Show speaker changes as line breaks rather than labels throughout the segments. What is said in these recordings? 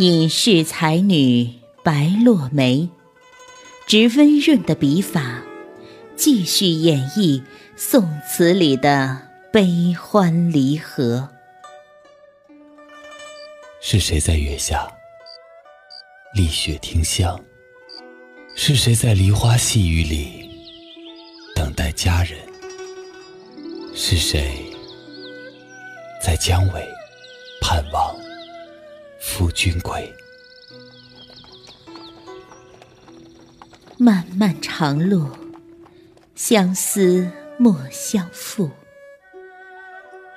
隐士才女白落梅，执温润的笔法，继续演绎宋词里的悲欢离合。
是谁在月下丽雪听香？是谁在梨花细雨里等待佳人？是谁在江尾盼望夫君归？
漫漫长路，相思莫相负。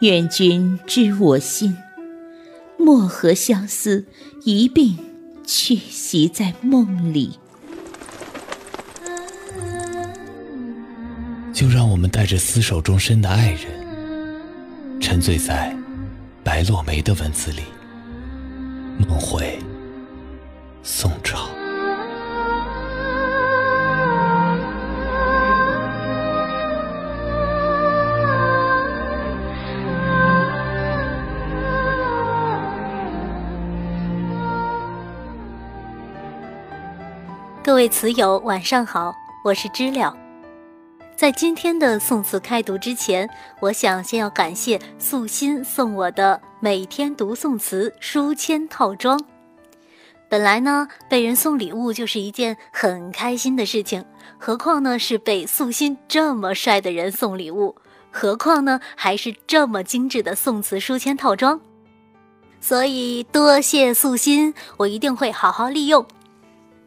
愿君知我心，莫和相思一并去袭在梦里。
就让我们带着厮守终身的爱人，沉醉在白落梅的文字里，梦回宋朝。
各位词友，晚上好，我是知了。在今天的宋词开读之前，我想先要感谢素心送我的每天读宋词书签套装。本来呢，被人送礼物就是一件很开心的事情，何况呢是被素心这么帅的人送礼物，何况呢还是这么精致的宋词书签套装。所以多谢素心，我一定会好好利用。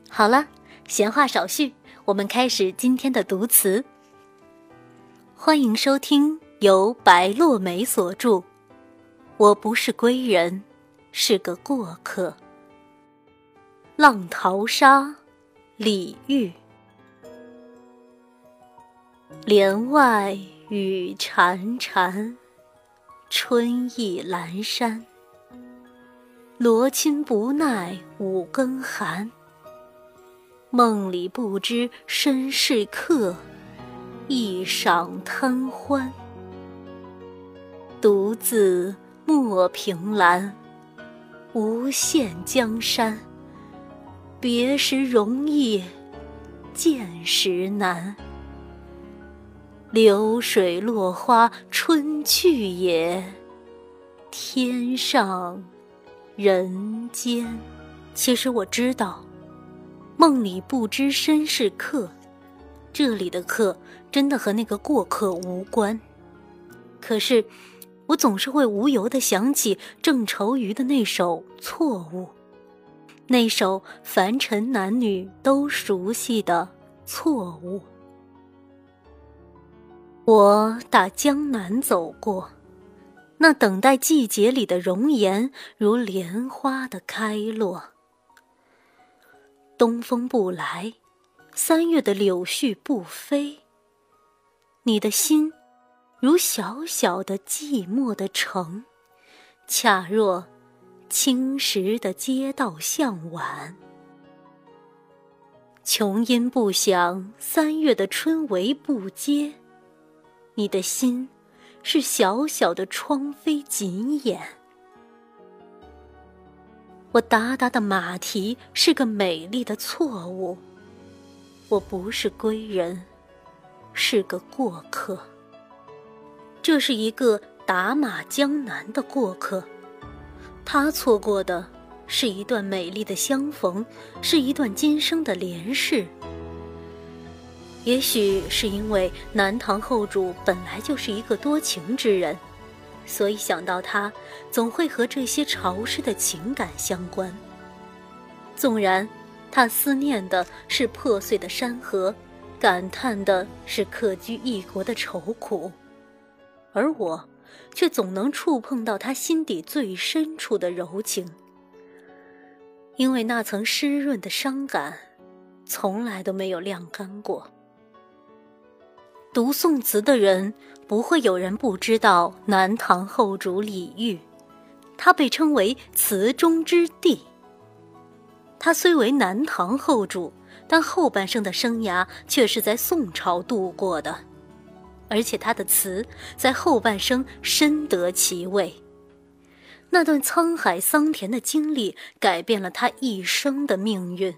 好了，闲话少叙，我们开始今天的读词。欢迎收听由白落梅所著《我不是归人，是个过客》。浪淘沙，李煜。帘外雨潺潺，春意阑珊。罗衾不耐五更寒，梦里不知身是客。一晌贪欢，独自莫凭栏，无限江山。别时容易，见时难。流水落花春去也，天上人间。其实我知道，梦里不知身是客。这里的客真的和那个过客无关，可是我总是会无由的想起郑愁予的那首《错误》，那首凡尘男女都熟悉的《错误》。我打江南走过，那等待季节里的容颜，如莲花的开落。东风不来。三月的柳絮不飞，你的心如小小的寂寞的城，恰若青石的街道向晚。琼音不响，三月的春雷不接，你的心是小小的窗扉紧掩。我达达的马蹄是个美丽的错误。我不是归人，是个过客。这是一个打马江南的过客，他错过的是一段美丽的相逢，是一段今生的联事。也许是因为南唐后主本来就是一个多情之人，所以想到他，总会和这些潮湿的情感相关。纵然。他思念的是破碎的山河，感叹的是客居异国的愁苦，而我，却总能触碰到他心底最深处的柔情。因为那层湿润的伤感，从来都没有晾干过。读宋词的人，不会有人不知道南唐后主李煜，他被称为词中之帝。他虽为南唐后主，但后半生的生涯却是在宋朝度过的，而且他的词在后半生深得其味。那段沧海桑田的经历改变了他一生的命运，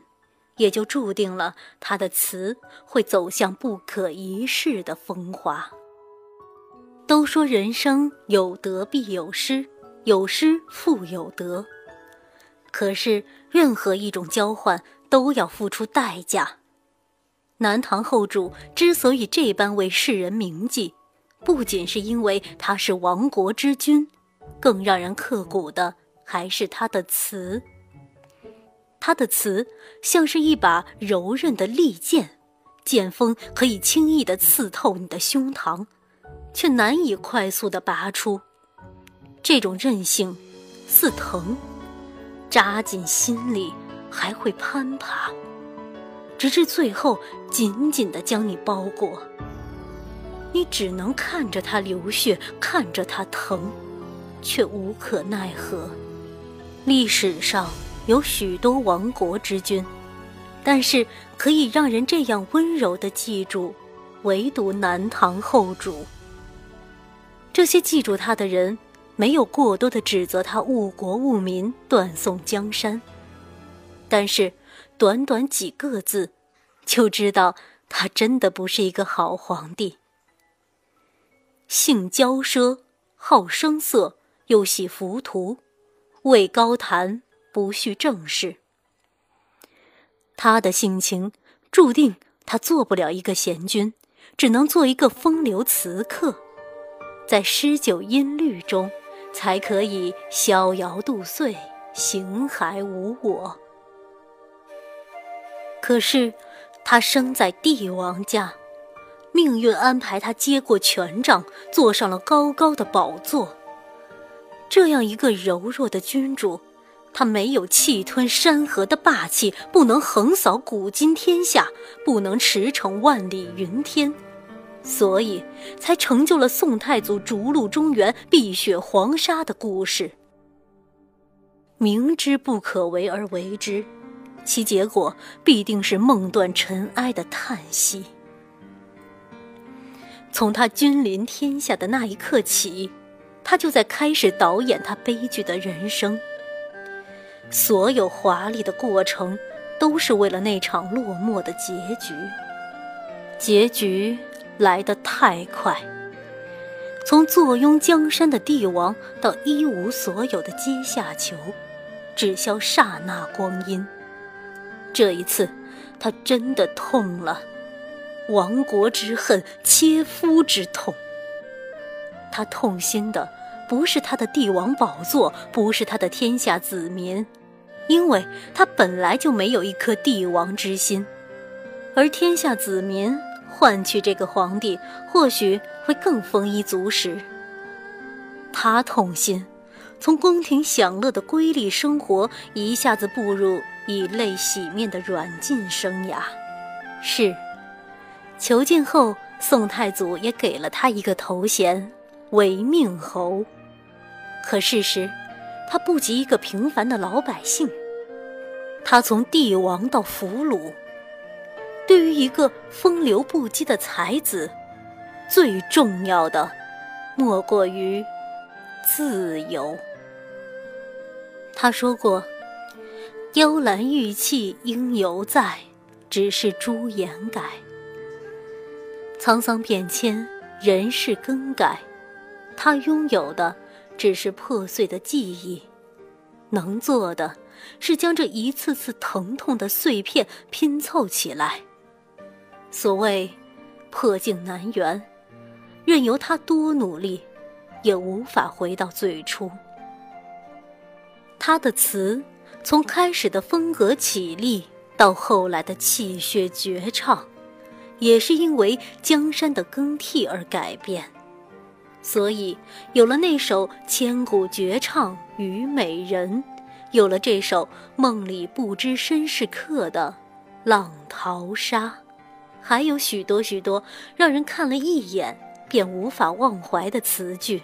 也就注定了他的词会走向不可一世的风华。都说人生有得必有失，有失复有得。可是任何一种交换都要付出代价。南唐后主之所以这般为世人铭记，不仅是因为他是亡国之君，更让人刻骨的还是他的词。他的词像是一把柔韧的利剑，剑锋可以轻易地刺透你的胸膛。却难以快速的拔出，这种韧性似藤，扎进心里还会攀爬，直至最后紧紧的将你包裹。你只能看着它流血，看着它疼，却无可奈何。历史上有许多亡国之君，但是可以让人这样温柔的记住，唯独南唐后主。这些记住他的人，没有过多的指责他误国误民、断送江山，但是短短几个字，就知道他真的不是一个好皇帝。性骄奢，好声色，又喜浮屠，位高谈，不恤政事。他的性情注定他做不了一个贤君，只能做一个风流词客。在诗酒音律中，才可以逍遥度岁，形骸无我。可是，他生在帝王家，命运安排他接过权杖，坐上了高高的宝座。这样一个柔弱的君主，他没有气吞山河的霸气，不能横扫古今天下，不能驰骋万里云天。所以，才成就了宋太祖逐鹿中原、碧血黄沙的故事。明知不可为而为之，其结果必定是梦断尘埃的叹息。从他君临天下的那一刻起，他就在开始导演他悲剧的人生。所有华丽的过程，都是为了那场落寞的结局。结局。来得太快，从坐拥江山的帝王到一无所有的阶下囚，只消刹那光阴。这一次，他真的痛了，亡国之恨，切肤之痛。他痛心的不是他的帝王宝座，不是他的天下子民，因为他本来就没有一颗帝王之心，而天下子民。换取这个皇帝，或许会更丰衣足食。他痛心，从宫廷享乐的瑰丽生活一下子步入以泪洗面的软禁生涯。是，囚禁后，宋太祖也给了他一个头衔——为命侯。可事实，他不及一个平凡的老百姓。他从帝王到俘虏。对于一个风流不羁的才子，最重要的莫过于自由。他说过：“幽兰玉砌应犹在，只是朱颜改。”沧桑变迁，人事更改，他拥有的只是破碎的记忆，能做的是将这一次次疼痛的碎片拼凑起来。所谓破镜难圆，任由他多努力，也无法回到最初。他的词从开始的风格绮丽，到后来的气血绝唱，也是因为江山的更替而改变，所以有了那首千古绝唱《虞美人》，有了这首梦里不知身是客的《浪淘沙》。还有许多许多让人看了一眼便无法忘怀的词句。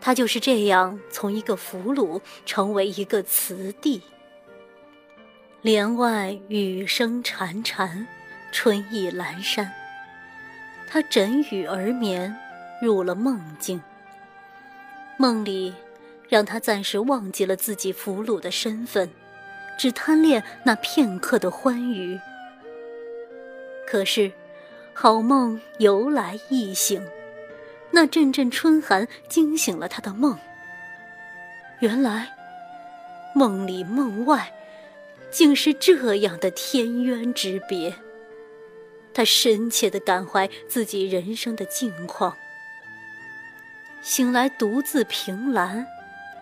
他就是这样从一个俘虏成为一个词帝。帘外雨声潺潺，春意阑珊。他枕雨而眠，入了梦境。梦里让他暂时忘记了自己俘虏的身份，只贪恋那片刻的欢愉。可是，好梦由来易醒，那阵阵春寒惊醒了他的梦。原来，梦里梦外，竟是这样的天渊之别。他深切地感怀自己人生的境况。醒来，独自凭栏，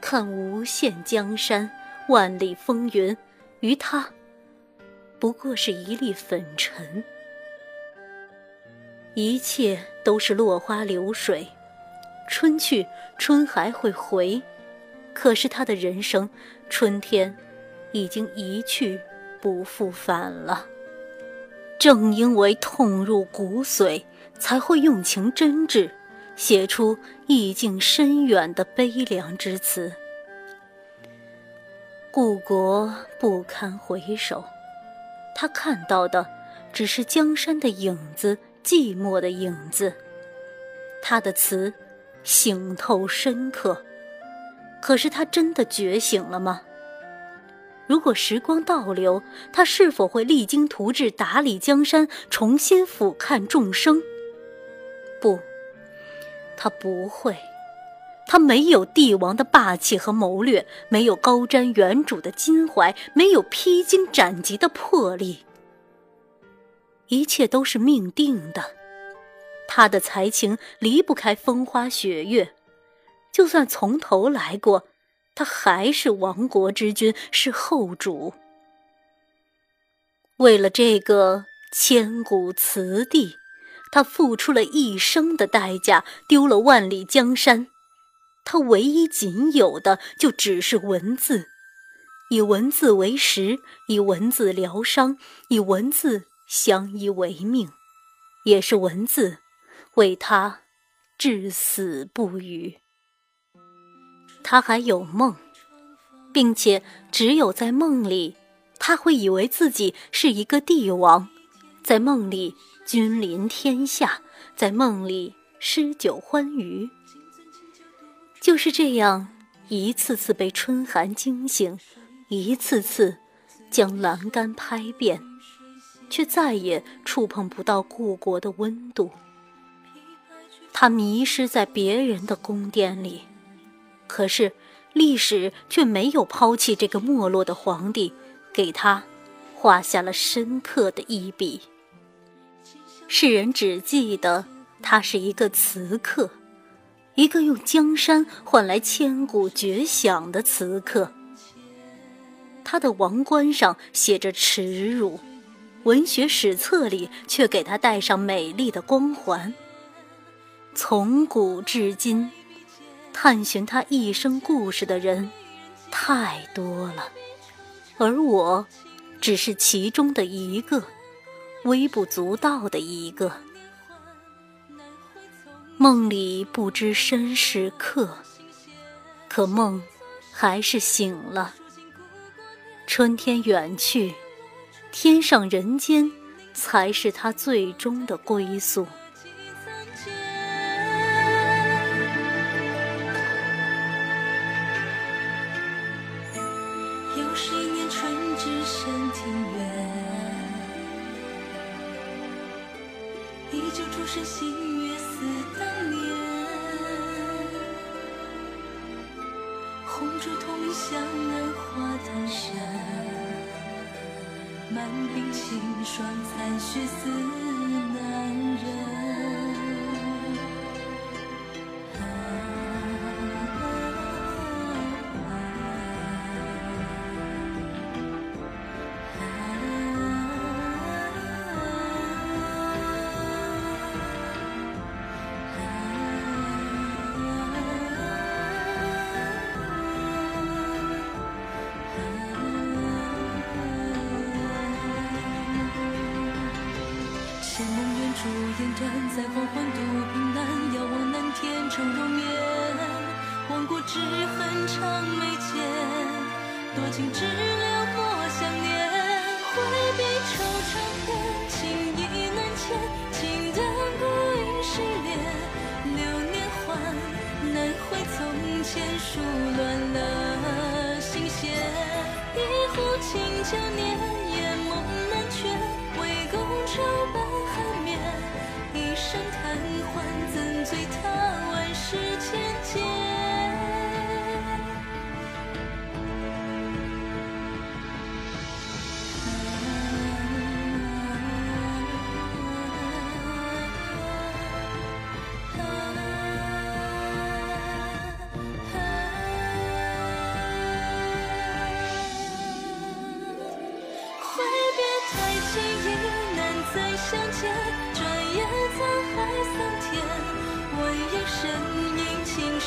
看无限江山，万里风云，于他，不过是一粒粉尘。一切都是落花流水，春去春还会回，可是他的人生，春天已经一去不复返了。正因为痛入骨髓，才会用情真挚，写出意境深远的悲凉之词。故国不堪回首，他看到的只是江山的影子。寂寞的影子，他的词醒透深刻，可是他真的觉醒了吗？如果时光倒流，他是否会励精图治，打理江山，重新俯瞰众生？不，他不会。他没有帝王的霸气和谋略，没有高瞻远瞩的襟怀，没有披荆斩棘的魄力。一切都是命定的，他的才情离不开风花雪月，就算从头来过，他还是亡国之君，是后主。为了这个千古词帝，他付出了一生的代价，丢了万里江山。他唯一仅有的就只是文字，以文字为食，以文字疗伤，以文字。相依为命，也是文字为他至死不渝。他还有梦，并且只有在梦里，他会以为自己是一个帝王，在梦里君临天下，在梦里诗酒欢娱。就是这样，一次次被春寒惊醒，一次次将栏杆拍遍。却再也触碰不到故国的温度。他迷失在别人的宫殿里，可是历史却没有抛弃这个没落的皇帝，给他画下了深刻的一笔。世人只记得他是一个词客，一个用江山换来千古绝响的词客。他的王冠上写着耻辱。文学史册里却给他戴上美丽的光环。从古至今，探寻他一生故事的人太多了，而我只是其中的一个，微不足道的一个。梦里不知身是客，可梦还是醒了。春天远去。天上人间，才是他最终的归宿。
又是一年春至深庭院，依旧初生新月似当年。红烛同香，难画丹山。满鬓清霜，残雪似在黄昏渡平南，遥望南天成容颜。亡国之恨长眉间，多情只留莫想念。挥笔惆怅恨，情意难牵，情淡孤影失恋。流年换，难回。从前数乱了心弦，一壶清酒年，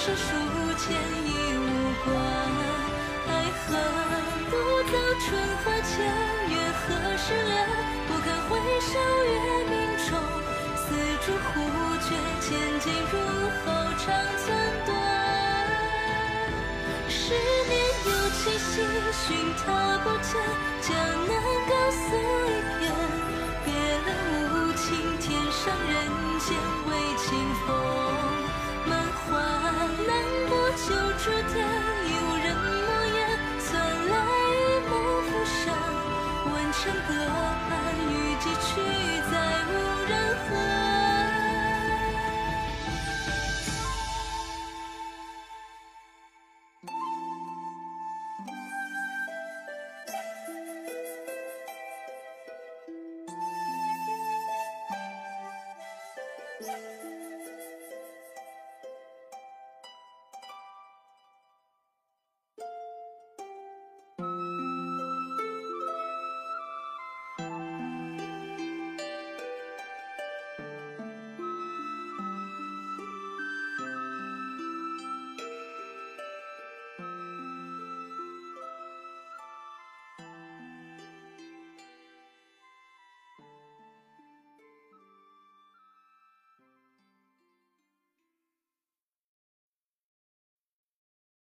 这书签已无关，爱恨不走春花秋月何时了？不堪回首月明中，丝竹忽觉千金入喉长寸断。十年又七夕，寻他不见，江南高诉一片，别了无情，天上人间为清风。